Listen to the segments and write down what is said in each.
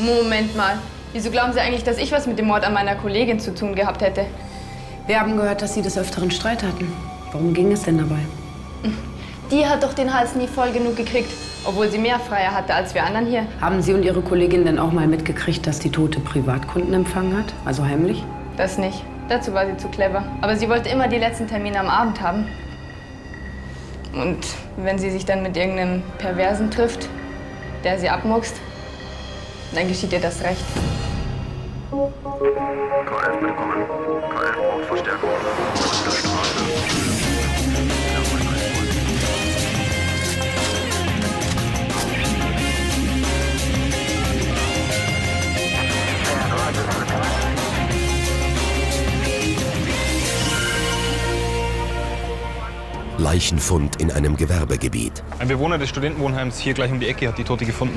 Moment mal. Wieso glauben Sie eigentlich, dass ich was mit dem Mord an meiner Kollegin zu tun gehabt hätte? Wir haben gehört, dass Sie des Öfteren Streit hatten. Warum ging es denn dabei? Die hat doch den Hals nie voll genug gekriegt, obwohl sie mehr Freier hatte als wir anderen hier. Haben Sie und Ihre Kollegin denn auch mal mitgekriegt, dass die Tote Privatkunden empfangen hat? Also heimlich? Das nicht. Dazu war sie zu clever. Aber sie wollte immer die letzten Termine am Abend haben. Und wenn sie sich dann mit irgendeinem Perversen trifft, der sie abmuckst, dann geschieht ihr das recht. K11 bitte kommen. K11 braucht Verstärkung. Leichenfund in einem Gewerbegebiet. Ein Bewohner des Studentenwohnheims hier gleich um die Ecke hat die Tote gefunden.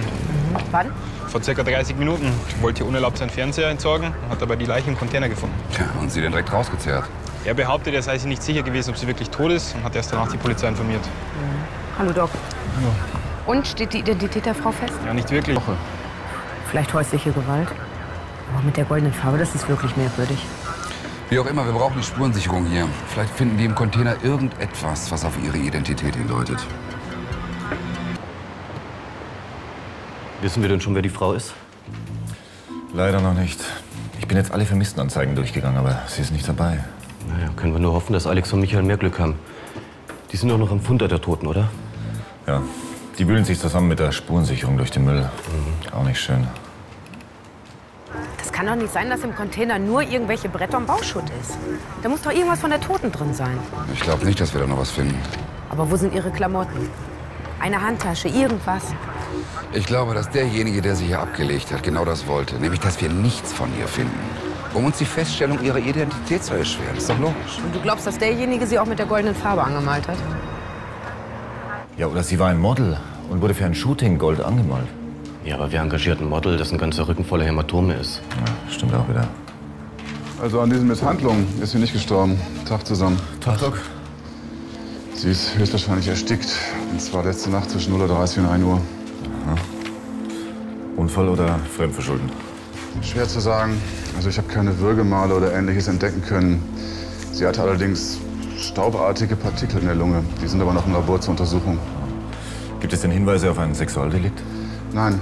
Wann? Vor circa 30 Minuten wollte hier unerlaubt seinen Fernseher entsorgen und hat dabei die Leiche im Container gefunden. Tja, und sie den direkt rausgezerrt. Er behauptet, er sei sich nicht sicher gewesen, ob sie wirklich tot ist und hat erst danach die Polizei informiert. Hallo, Doc. Und steht die Identität der Frau fest? Ja, nicht wirklich. Vielleicht häusliche Gewalt? Aber mit der goldenen Farbe, das ist wirklich merkwürdig. Wie auch immer, wir brauchen die Spurensicherung hier. Vielleicht finden die im Container irgendetwas, was auf ihre Identität hindeutet. Wissen wir denn schon, wer die Frau ist? Leider noch nicht. Ich bin jetzt alle Vermisstenanzeigen durchgegangen, aber sie ist nicht dabei. Naja, können wir nur hoffen, dass Alex und Michael mehr Glück haben. Die sind doch noch am Funder der Toten, oder? Ja, die wühlen sich zusammen mit der Spurensicherung durch den Müll. Auch nicht schön. Das kann doch nicht sein, dass im Container nur irgendwelche Bretter und Bauschutt ist. Da muss doch irgendwas von der Toten drin sein. Ich glaube nicht, dass wir da noch was finden. Aber wo sind ihre Klamotten? Eine Handtasche, irgendwas. Ich glaube, dass derjenige, der sie hier abgelegt hat, genau das wollte. Nämlich, dass wir nichts von ihr finden. Um uns die Feststellung ihrer Identität zu erschweren. Ist doch logisch. Und du glaubst, dass derjenige sie auch mit der goldenen Farbe angemalt hat? Ja, oder sie war ein Model und wurde für ein Shooting Gold angemalt. Ja, aber wer engagiert ein Model, dessen ganzer Rücken voller Hämatome ist? Ja, stimmt auch wieder. Also an diesen Misshandlungen ist sie nicht gestorben. Tag zusammen. Tag, Doc. Sie ist höchstwahrscheinlich erstickt. Und zwar letzte Nacht zwischen 0.30 Uhr und 1 Uhr. Unfall oder Fremdverschulden? Schwer zu sagen. Also ich habe keine Würgemale oder ähnliches entdecken können. Sie hatte allerdings staubartige Partikel in der Lunge. Die sind aber noch im Labor zur Untersuchung. Gibt es denn Hinweise auf ein Sexualdelikt? Nein,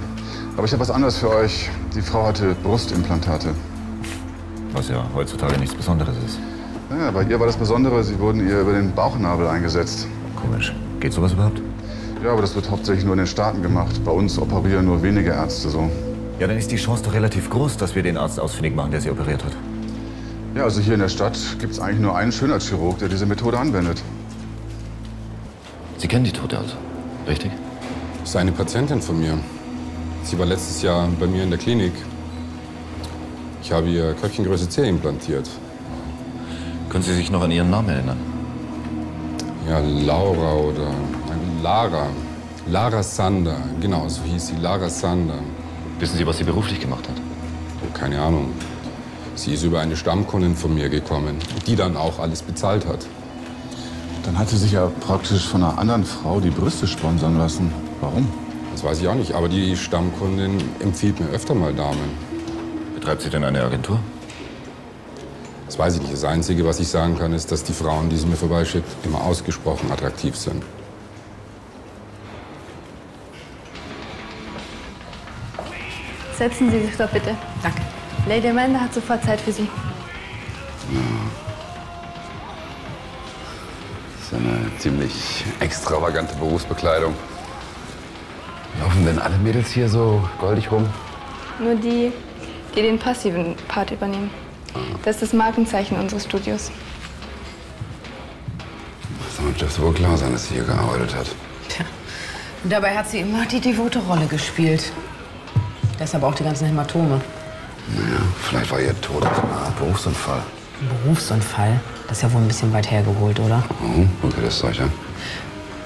aber ich habe was anderes für euch. Die Frau hatte Brustimplantate. Was ja heutzutage nichts Besonderes ist. Ja, bei ihr war das Besondere, sie wurden ihr über den Bauchnabel eingesetzt. Komisch. Geht sowas überhaupt? Ja, aber das wird hauptsächlich nur in den Staaten gemacht. Bei uns operieren nur wenige Ärzte so. Ja, dann ist die Chance doch relativ groß, dass wir den Arzt ausfindig machen, der sie operiert hat. Ja, also hier in der Stadt gibt es eigentlich nur einen Schönheitschirurg, der diese Methode anwendet. Sie kennen die Tote also, richtig? Das ist eine Patientin von mir. Sie war letztes Jahr bei mir in der Klinik. Ich habe ihr Köpfchengröße C implantiert. Können Sie sich noch an Ihren Namen erinnern? Ja, Laura oder Lara. Lara Sander, genau, so hieß sie, Lara Sander. Wissen Sie, was sie beruflich gemacht hat? Oh, keine Ahnung. Sie ist über eine Stammkundin von mir gekommen, die dann auch alles bezahlt hat. Dann hat sie sich ja praktisch von einer anderen Frau die Brüste sponsern lassen. Warum? Das weiß ich auch nicht, aber die Stammkundin empfiehlt mir öfter mal Damen. Betreibt sie denn eine Agentur? Das weiß ich nicht. Das Einzige, was ich sagen kann, ist, dass die Frauen, die sie mir vorbeischickt, immer ausgesprochen attraktiv sind. Setzen Sie sich doch bitte. Danke. Lady Amanda hat sofort Zeit für Sie. Das ist eine ziemlich extravagante Berufsbekleidung. Laufen denn alle Mädels hier so goldig rum? Nur die, die den passiven Part übernehmen. Das ist das Markenzeichen unseres Studios. Das dürfte wohl klar sein, dass sie hier gearbeitet hat. Und dabei hat sie immer die devote Rolle gespielt. Deshalb auch die ganzen Hämatome. Naja, vielleicht war ihr Tod ein Berufsunfall. Ein Berufsunfall? Das ist ja wohl ein bisschen weit hergeholt, oder? Oh, okay, das Zeug, ja.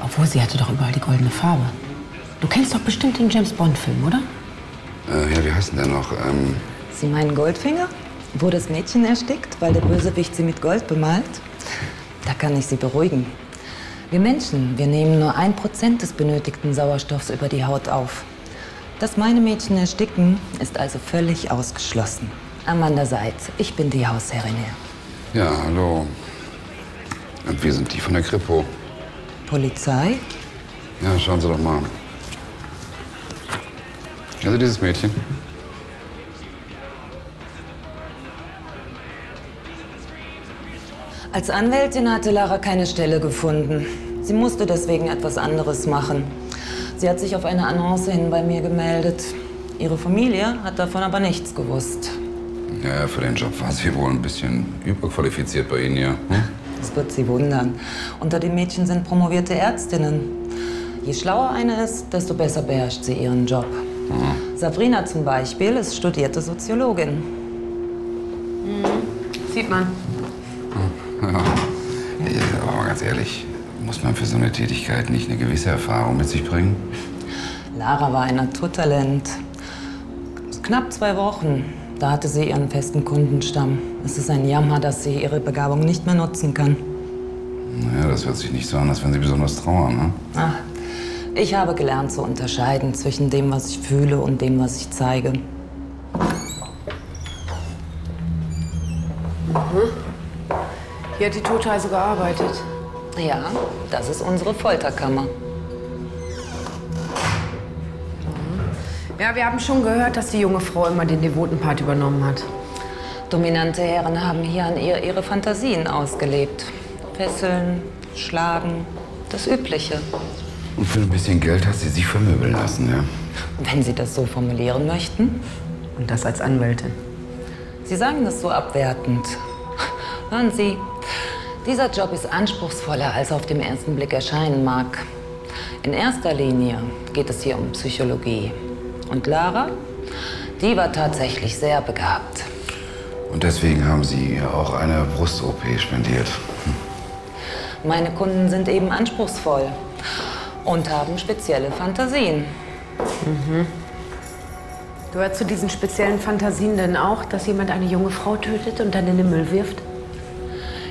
Obwohl, sie hatte doch überall die goldene Farbe. Du kennst doch bestimmt den James Bond-Film, oder? Äh, ja, wie heißt denn der noch? Ähm, Sie meinen Goldfinger? Wo das Mädchen erstickt, weil der Bösewicht sie mit Gold bemalt? Da kann ich Sie beruhigen. Wir Menschen, wir nehmen nur ein Prozent des benötigten Sauerstoffs über die Haut auf. Dass meine Mädchen ersticken, ist also völlig ausgeschlossen. Amanda Seitz, ich bin die Hausherrin hier. Ja, hallo. Und wir sind die von der Kripo. Polizei? Ja, schauen Sie doch mal. Also dieses Mädchen. Als Anwältin hatte Lara keine Stelle gefunden. Sie musste deswegen etwas anderes machen. Sie hat sich auf eine Annonce hin bei mir gemeldet. Ihre Familie hat davon aber nichts gewusst. Ja, für den Job war sie wohl ein bisschen überqualifiziert bei Ihnen, ja. Hm? Das wird Sie wundern. Unter den Mädchen sind promovierte Ärztinnen. Je schlauer eine ist, desto besser beherrscht sie ihren Job. Mhm. Sabrina zum Beispiel ist studierte Soziologin. Sieht man. Ja. Ja, aber mal ganz ehrlich, muss man für so eine Tätigkeit nicht eine gewisse Erfahrung mit sich bringen? Lara war ein Naturtalent. Knapp zwei Wochen. Da hatte sie ihren festen Kundenstamm. Es ist ein Jammer, dass sie ihre Begabung nicht mehr nutzen kann. Naja, das hört sich nicht so an, als wenn Sie besonders trauern, ne? Ach, ich habe gelernt zu unterscheiden zwischen dem, was ich fühle und dem, was ich zeige. Hier hat die Tote also gearbeitet. Ja, das ist unsere Folterkammer. Ja, wir haben schon gehört, dass die junge Frau immer den devoten Part übernommen hat. Dominante Herren haben hier an ihr ihre Fantasien ausgelebt. Fesseln, schlagen, das Übliche. Und für ein bisschen Geld hat sie sich vermöbeln lassen, ja? Wenn Sie das so formulieren möchten. Und das als Anwältin. Sie sagen das so abwertend. Hören Sie, dieser Job ist anspruchsvoller, als er auf den ersten Blick erscheinen mag. In erster Linie geht es hier um Psychologie. Und Lara, die war tatsächlich sehr begabt. Und deswegen haben Sie ihr auch eine Brust-OP spendiert. Meine Kunden sind eben anspruchsvoll und haben spezielle Fantasien. Gehört zu diesen speziellen Fantasien denn auch, dass jemand eine junge Frau tötet und dann in den Müll wirft?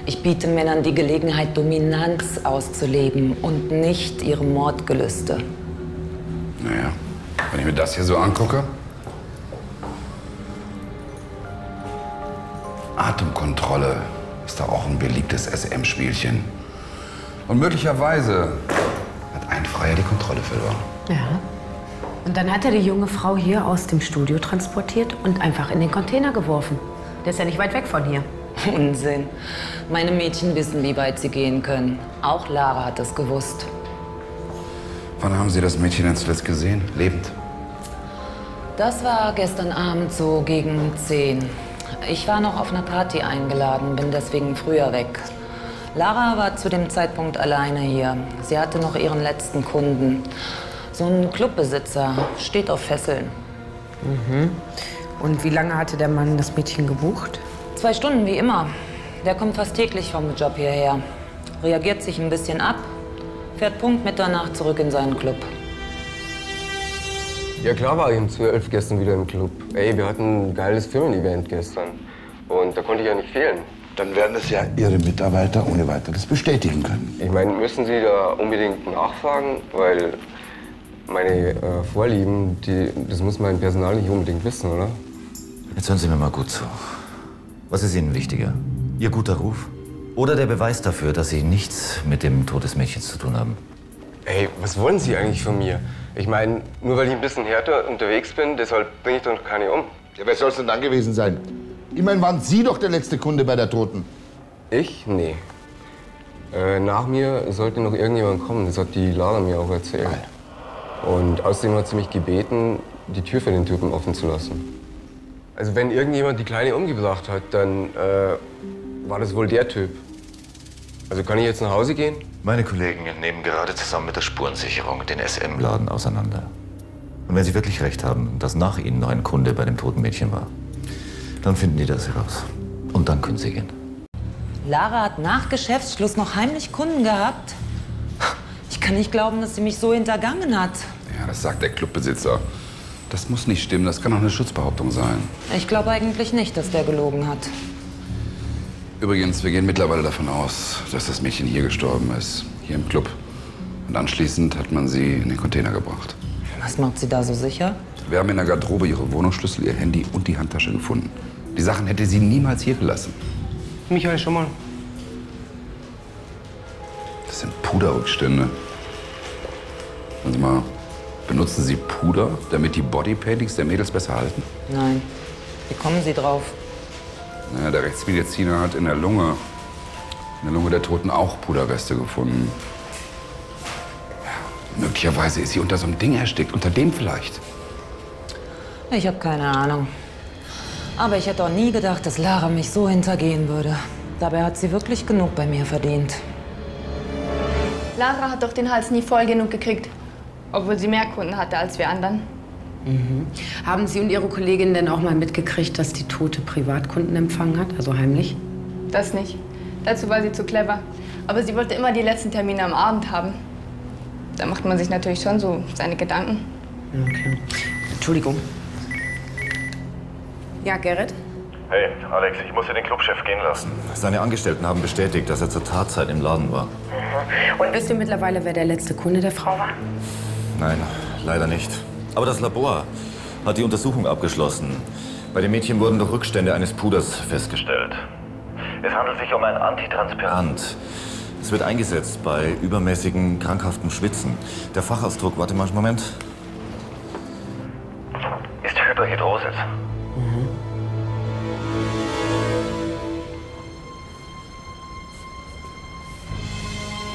Ich biete Männern die Gelegenheit, Dominanz auszuleben und nicht ihre Mordgelüste. Naja, wenn ich mir das hier so angucke. Atemkontrolle ist da auch ein beliebtes SM-Spielchen. Und möglicherweise ein Freier die Kontrolle verloren. Ja. Und dann hat er die junge Frau hier aus dem Studio transportiert und einfach in den Container geworfen. Der ist ja nicht weit weg von hier. Unsinn. Meine Mädchen wissen, wie weit sie gehen können. Auch Lara hat es gewusst. Wann haben Sie das Mädchen denn zuletzt gesehen? Lebend? Das war gestern Abend so gegen 10. Ich war noch auf einer Party eingeladen, bin deswegen früher weg. Lara war zu dem Zeitpunkt alleine hier. Sie hatte noch ihren letzten Kunden. So ein Clubbesitzer steht auf Fesseln. Und wie lange hatte der Mann das Mädchen gebucht? Zwei Stunden wie immer. Der kommt fast täglich vom Job hierher. Reagiert sich ein bisschen ab, fährt Punkt Mitternacht zurück in seinen Club. Ja klar war ich um 12 gestern wieder im Club. Ey, wir hatten ein geiles Firmen-Event gestern. Und da konnte ich ja nicht fehlen. Dann werden es ja Ihre Mitarbeiter ohne weiteres bestätigen können. Ich meine, müssen Sie da unbedingt nachfragen? Weil meine äh, Vorlieben, die, das muss mein Personal nicht unbedingt wissen, oder? Jetzt hören Sie mir mal gut zu. Was ist Ihnen wichtiger? Ihr guter Ruf? Oder der Beweis dafür, dass Sie nichts mit dem Tod des Mädchens zu tun haben? Ey, was wollen Sie eigentlich von mir? Ich meine, nur weil ich ein bisschen härter unterwegs bin, deshalb bringe ich doch keine um. Ja, wer soll es denn dann gewesen sein? Ich meine, waren Sie doch der letzte Kunde bei der Toten. Ich? Nee. Äh, nach mir sollte noch irgendjemand kommen, das hat die Lara mir auch erzählt. Und außerdem hat sie mich gebeten, die Tür für den Typen offen zu lassen. Also wenn irgendjemand die Kleine umgebracht hat, dann äh, war das wohl der Typ. Also kann ich jetzt nach Hause gehen? Meine Kollegen nehmen gerade zusammen mit der Spurensicherung den SM-Laden auseinander. Und wenn Sie wirklich recht haben, dass nach Ihnen noch ein Kunde bei dem toten Mädchen war, dann finden die das heraus. Und dann können Sie gehen. Lara hat nach Geschäftsschluss noch heimlich Kunden gehabt. Ich kann nicht glauben, dass sie mich so hintergangen hat. Ja, das sagt der Clubbesitzer. Das muss nicht stimmen, das kann auch eine Schutzbehauptung sein. Ich glaube eigentlich nicht, dass der gelogen hat. Übrigens, wir gehen mittlerweile davon aus, dass das Mädchen hier gestorben ist, hier im Club. Und anschließend hat man sie in den Container gebracht. Was macht sie da so sicher? Wir haben in der Garderobe ihre Wohnungsschlüssel, ihr Handy und die Handtasche gefunden. Die Sachen hätte sie niemals hier gelassen. Michael, schon mal. Das sind Puderrückstände. Sagen Sie mal, benutzen Sie Puder, damit die Bodypaintings der Mädels besser halten? Nein. Wie kommen Sie drauf? Naja, der Rechtsmediziner hat in der Lunge, in der Lunge der Toten auch Puderreste gefunden. Ja, möglicherweise ist sie unter so einem Ding erstickt, unter dem vielleicht. Ich habe keine Ahnung. Aber ich hätte auch nie gedacht, dass Lara mich so hintergehen würde. Dabei hat sie wirklich genug bei mir verdient. Lara hat doch den Hals nie voll genug gekriegt. Obwohl sie mehr Kunden hatte als wir anderen. Mhm. Haben Sie und Ihre Kollegin denn auch mal mitgekriegt, dass die Tote Privatkunden empfangen hat, also heimlich? Das nicht. Dazu war sie zu clever. Aber sie wollte immer die letzten Termine am Abend haben. Da macht man sich natürlich schon so seine Gedanken. Okay. Entschuldigung. Ja, Gerrit? Hey, Alex, ich muss dir den Clubchef gehen lassen. Seine Angestellten haben bestätigt, dass er zur Tatzeit im Laden war. Und wisst ihr mittlerweile, wer der letzte Kunde der Frau war? Nein, leider nicht. Aber das Labor hat die Untersuchung abgeschlossen. Bei dem Mädchen wurden doch Rückstände eines Puders festgestellt. Es handelt sich um ein Antitranspirant. Es wird eingesetzt bei übermäßigen krankhaften Schwitzen. Der Fachausdruck, warte mal einen Moment, ist Hyperhidrosis.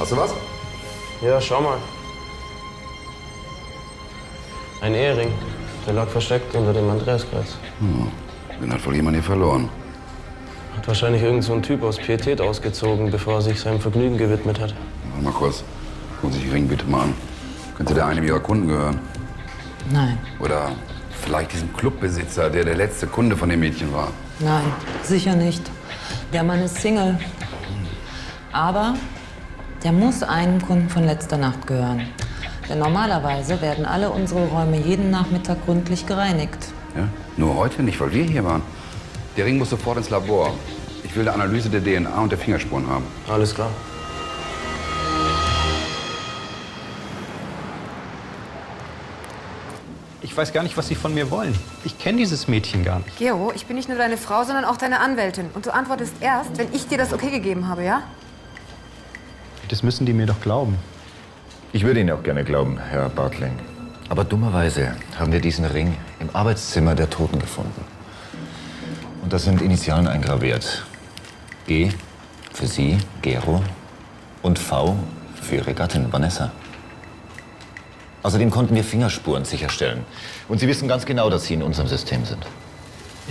Hast du was? Ja, schau mal. Ein Ehering. Der lag versteckt unter dem Andreaskreuz. Hm. Den hat wohl jemand hier verloren. Hat wahrscheinlich irgend so ein Typ aus Pietät ausgezogen, bevor er sich seinem Vergnügen gewidmet hat. Warte mal kurz. Gucken Sie sich Ring bitte mal an. Könnte der einem Ihrer Kunden gehören? Nein, Oder vielleicht diesem Clubbesitzer, der der letzte Kunde von dem Mädchen war? nein, sicher nicht. Der Mann ist Single. Aber der muss einem Kunden von letzter Nacht gehören. Denn normalerweise werden alle unsere Räume jeden Nachmittag gründlich gereinigt. Ja? Nur heute nicht, weil wir hier waren. Der Ring muss sofort ins Labor. Ich will eine Analyse der DNA und der Fingerspuren haben. Alles klar. Ich weiß gar nicht, was Sie von mir wollen. Ich kenne dieses Mädchen gar nicht. Gero, ich bin nicht nur deine Frau, sondern auch deine Anwältin. Und du antwortest erst, wenn ich dir das okay gegeben habe, ja? Das müssen die mir doch glauben. Ich würde Ihnen auch gerne glauben, Herr Bartling. Aber dummerweise haben wir diesen Ring im Arbeitszimmer der Toten gefunden. Und da sind Initialen eingraviert. G für Sie, Gero. Und V für Ihre Gattin, Vanessa. Außerdem konnten wir Fingerspuren sicherstellen. Und Sie wissen ganz genau, dass Sie in unserem System sind.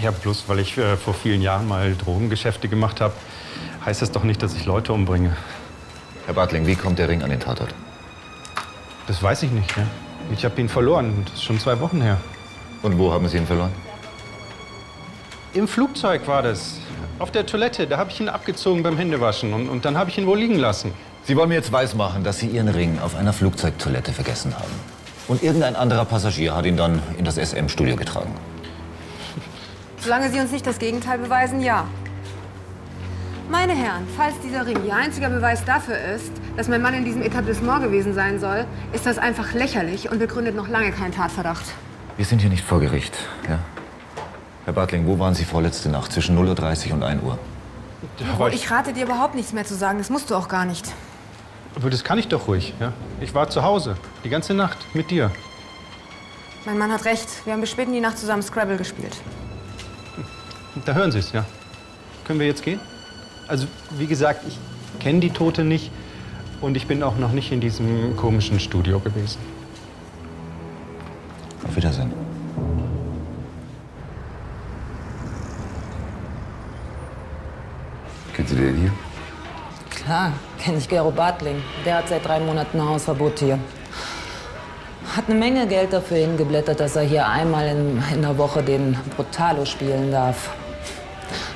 Ja, bloß weil ich äh, vor vielen Jahren mal Drogengeschäfte gemacht habe, heißt das doch nicht, dass ich Leute umbringe. Herr Bartling, wie kommt der Ring an den Tatort? Das weiß ich nicht. Ja. Ich habe ihn verloren. Das ist schon zwei Wochen her. Und wo haben Sie ihn verloren? Im Flugzeug war das. Auf der Toilette. Da habe ich ihn abgezogen beim Händewaschen. Und, und dann habe ich ihn wohl liegen lassen. Sie wollen mir jetzt weismachen, dass Sie Ihren Ring auf einer Flugzeugtoilette vergessen haben. Und irgendein anderer Passagier hat ihn dann in das SM-Studio getragen. Solange Sie uns nicht das Gegenteil beweisen, ja. Meine Herren, falls dieser Ring Ihr einziger Beweis dafür ist, dass mein Mann in diesem Etablissement gewesen sein soll, ist das einfach lächerlich und begründet noch lange keinen Tatverdacht. Wir sind hier nicht vor Gericht, ja? Herr Bartling, wo waren Sie vorletzte Nacht zwischen 0.30 Uhr und 1 Uhr? Obwohl, ich rate dir überhaupt nichts mehr zu sagen. Das musst du auch gar nicht. Aber das kann ich doch ruhig. Ja? Ich war zu Hause. Die ganze Nacht mit dir. Mein Mann hat recht. Wir haben bis spät in die Nacht zusammen Scrabble gespielt. Da hören Sie es, ja. Können wir jetzt gehen? Also, wie gesagt, ich kenne die Tote nicht. Und ich bin auch noch nicht in diesem komischen Studio gewesen. Auf Wiedersehen. Kennen Sie den hier? Klar, kenne ich Gero Bartling. Der hat seit drei Monaten Hausverbot hier. Hat eine Menge Geld dafür hingeblättert, dass er hier einmal in, in der Woche den Brutalo spielen darf.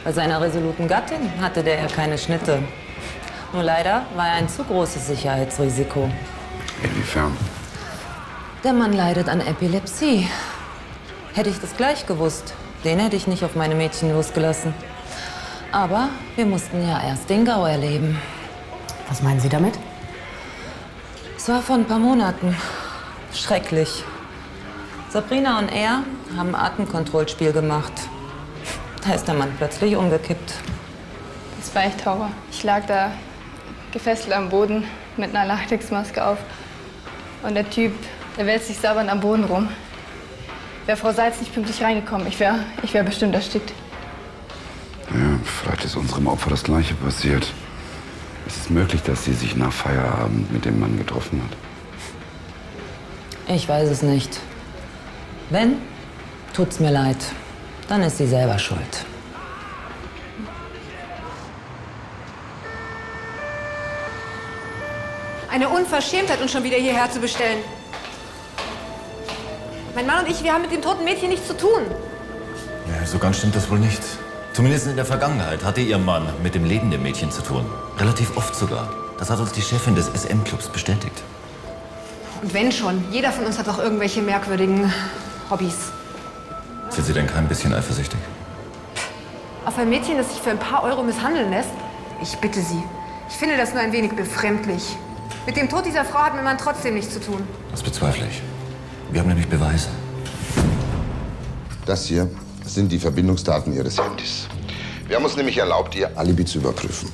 Bei seiner resoluten Gattin hatte der ja keine Schnitte. Nur leider war er ein zu großes Sicherheitsrisiko. Inwiefern? Der Mann leidet an Epilepsie. Hätte ich das gleich gewusst, den hätte ich nicht auf meine Mädchen losgelassen. Aber wir mussten ja erst den Gau erleben. Was meinen Sie damit? Es war vor ein paar Monaten. Schrecklich. Sabrina und er haben ein Atemkontrollspiel gemacht. Da ist der Mann plötzlich umgekippt. Das war echt Horror. Ich lag da gefesselt am Boden mit einer Latexmaske auf. Und der Typ, der wälzt sich sabbernd am Boden rum. Wäre Frau Salz nicht pünktlich reingekommen, ich wäre ich wär bestimmt erstickt. Ja, vielleicht ist unserem Opfer das Gleiche passiert. Es ist möglich, dass sie sich nach Feierabend mit dem Mann getroffen hat. Ich weiß es nicht. Wenn, tut's mir leid. Dann ist sie selber schuld. Eine Unverschämtheit, uns schon wieder hierher zu bestellen. Mein Mann und ich, wir haben mit dem toten Mädchen nichts zu tun. Ja, so ganz stimmt das wohl nicht. Zumindest in der Vergangenheit hatte Ihr Mann mit dem lebenden Mädchen zu tun. Relativ oft sogar. Das hat uns die Chefin des SM-Clubs bestätigt. Und wenn schon, jeder von uns hat doch irgendwelche merkwürdigen Hobbys. Sind Sie denn kein bisschen eifersüchtig? Auf ein Mädchen, das sich für ein paar Euro misshandeln lässt? Ich bitte Sie. Ich finde das nur ein wenig befremdlich. Mit dem Tod dieser Frau hat mein Mann trotzdem nichts zu tun. Das bezweifle ich. Wir haben nämlich Beweise. Das hier sind die Verbindungsdaten Ihres Handys. Wir haben uns nämlich erlaubt, Ihr Alibi zu überprüfen.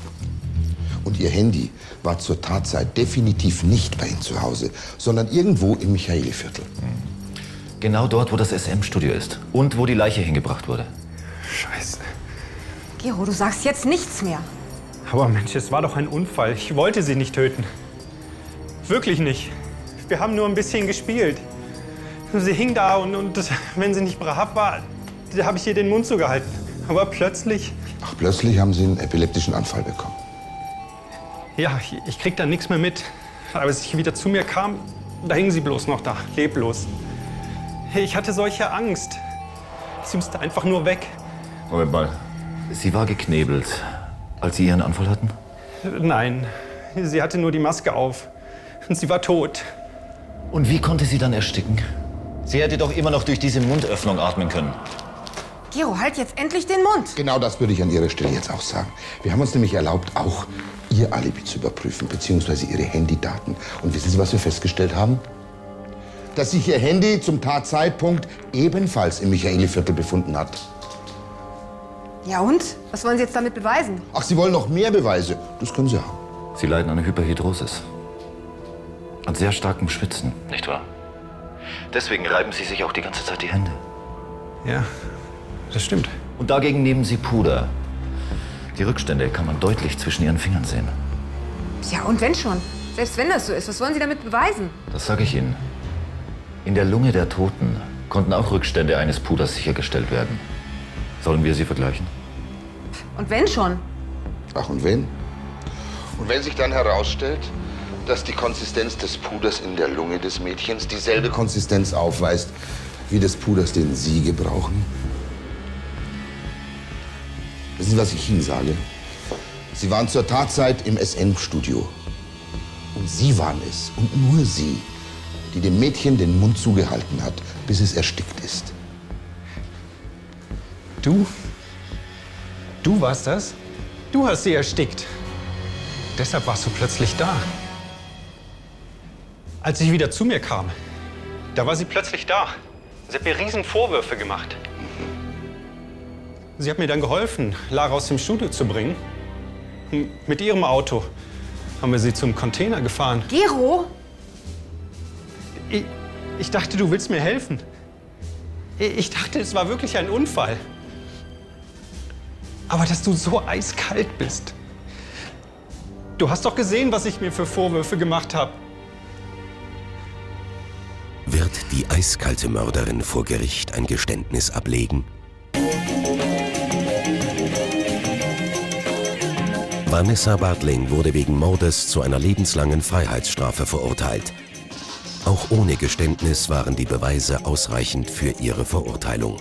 Und Ihr Handy war zur Tatzeit definitiv nicht bei Ihnen zu Hause, sondern irgendwo im Michaeliviertel. Genau dort, wo das SM-Studio ist. Und wo die Leiche hingebracht wurde. Scheiße. Gero, du sagst jetzt nichts mehr. Aber Mensch, es war doch ein Unfall. Ich wollte sie nicht töten. Wirklich nicht. Wir haben nur ein bisschen gespielt. Sie hing da und, und wenn sie nicht brav war, da habe ich ihr den Mund zugehalten. Aber plötzlich, Ach, plötzlich haben Sie einen epileptischen Anfall bekommen. ja, ich, ich krieg dann nichts mehr mit. Aber als ich wieder zu mir kam, da hing sie bloß noch da, leblos. Ich hatte solche Angst. Sie musste einfach nur weg. Moment mal. Sie war geknebelt, als Sie Ihren Anfall hatten? Nein, sie hatte nur die Maske auf. Und sie war tot. Und wie konnte sie dann ersticken? Sie hätte doch immer noch durch diese Mundöffnung atmen können. Gero, halt jetzt endlich den Mund. Genau das würde ich an Ihrer Stelle jetzt auch sagen. Wir haben uns nämlich erlaubt, auch Ihr Alibi zu überprüfen, beziehungsweise Ihre Handydaten. Und wissen Sie, was wir festgestellt haben? Dass sich Ihr Handy zum Tatzeitpunkt ebenfalls im Michaeliviertel befunden hat. Ja und? Was wollen Sie jetzt damit beweisen? Ach, Sie wollen noch mehr Beweise? Das können Sie haben. Sie leiden an Hyperhidrosis. An sehr starkem Schwitzen, nicht wahr? Deswegen reiben Sie sich auch die ganze Zeit die Hände. Ja, das stimmt. Und dagegen nehmen Sie Puder. Die Rückstände kann man deutlich zwischen Ihren Fingern sehen. Ja und wenn schon? Selbst wenn das so ist, was wollen Sie damit beweisen? Das sage ich Ihnen. In der Lunge der Toten konnten auch Rückstände eines Puders sichergestellt werden. Sollen wir sie vergleichen? Und wenn schon? Ach, und wenn? Und wenn sich dann herausstellt, dass die Konsistenz des Puders in der Lunge des Mädchens dieselbe Konsistenz aufweist wie des Puders, den Sie gebrauchen? Wissen Sie, was ich Ihnen sage? Sie waren zur Tatzeit im SN-Studio. Und Sie waren es, und nur Sie, die dem Mädchen den Mund zugehalten hat, bis es erstickt ist. Du? Du warst das? Du hast sie erstickt. Deshalb warst du plötzlich da. Als ich wieder zu mir kam, da war sie plötzlich da. Sie hat mir riesen Vorwürfe gemacht. Sie hat mir dann geholfen, Lara aus dem Studio zu bringen. Mit ihrem Auto haben wir sie zum Container gefahren. Gero? Ich, ich dachte, du willst mir helfen. Ich ich dachte, es war wirklich ein Unfall. Aber dass du so eiskalt bist. Du hast doch gesehen, was ich mir für Vorwürfe gemacht habe. Wird die eiskalte Mörderin vor Gericht ein Geständnis ablegen? Vanessa Bartling wurde wegen Mordes zu einer lebenslangen Freiheitsstrafe verurteilt. Auch ohne Geständnis waren die Beweise ausreichend für ihre Verurteilung.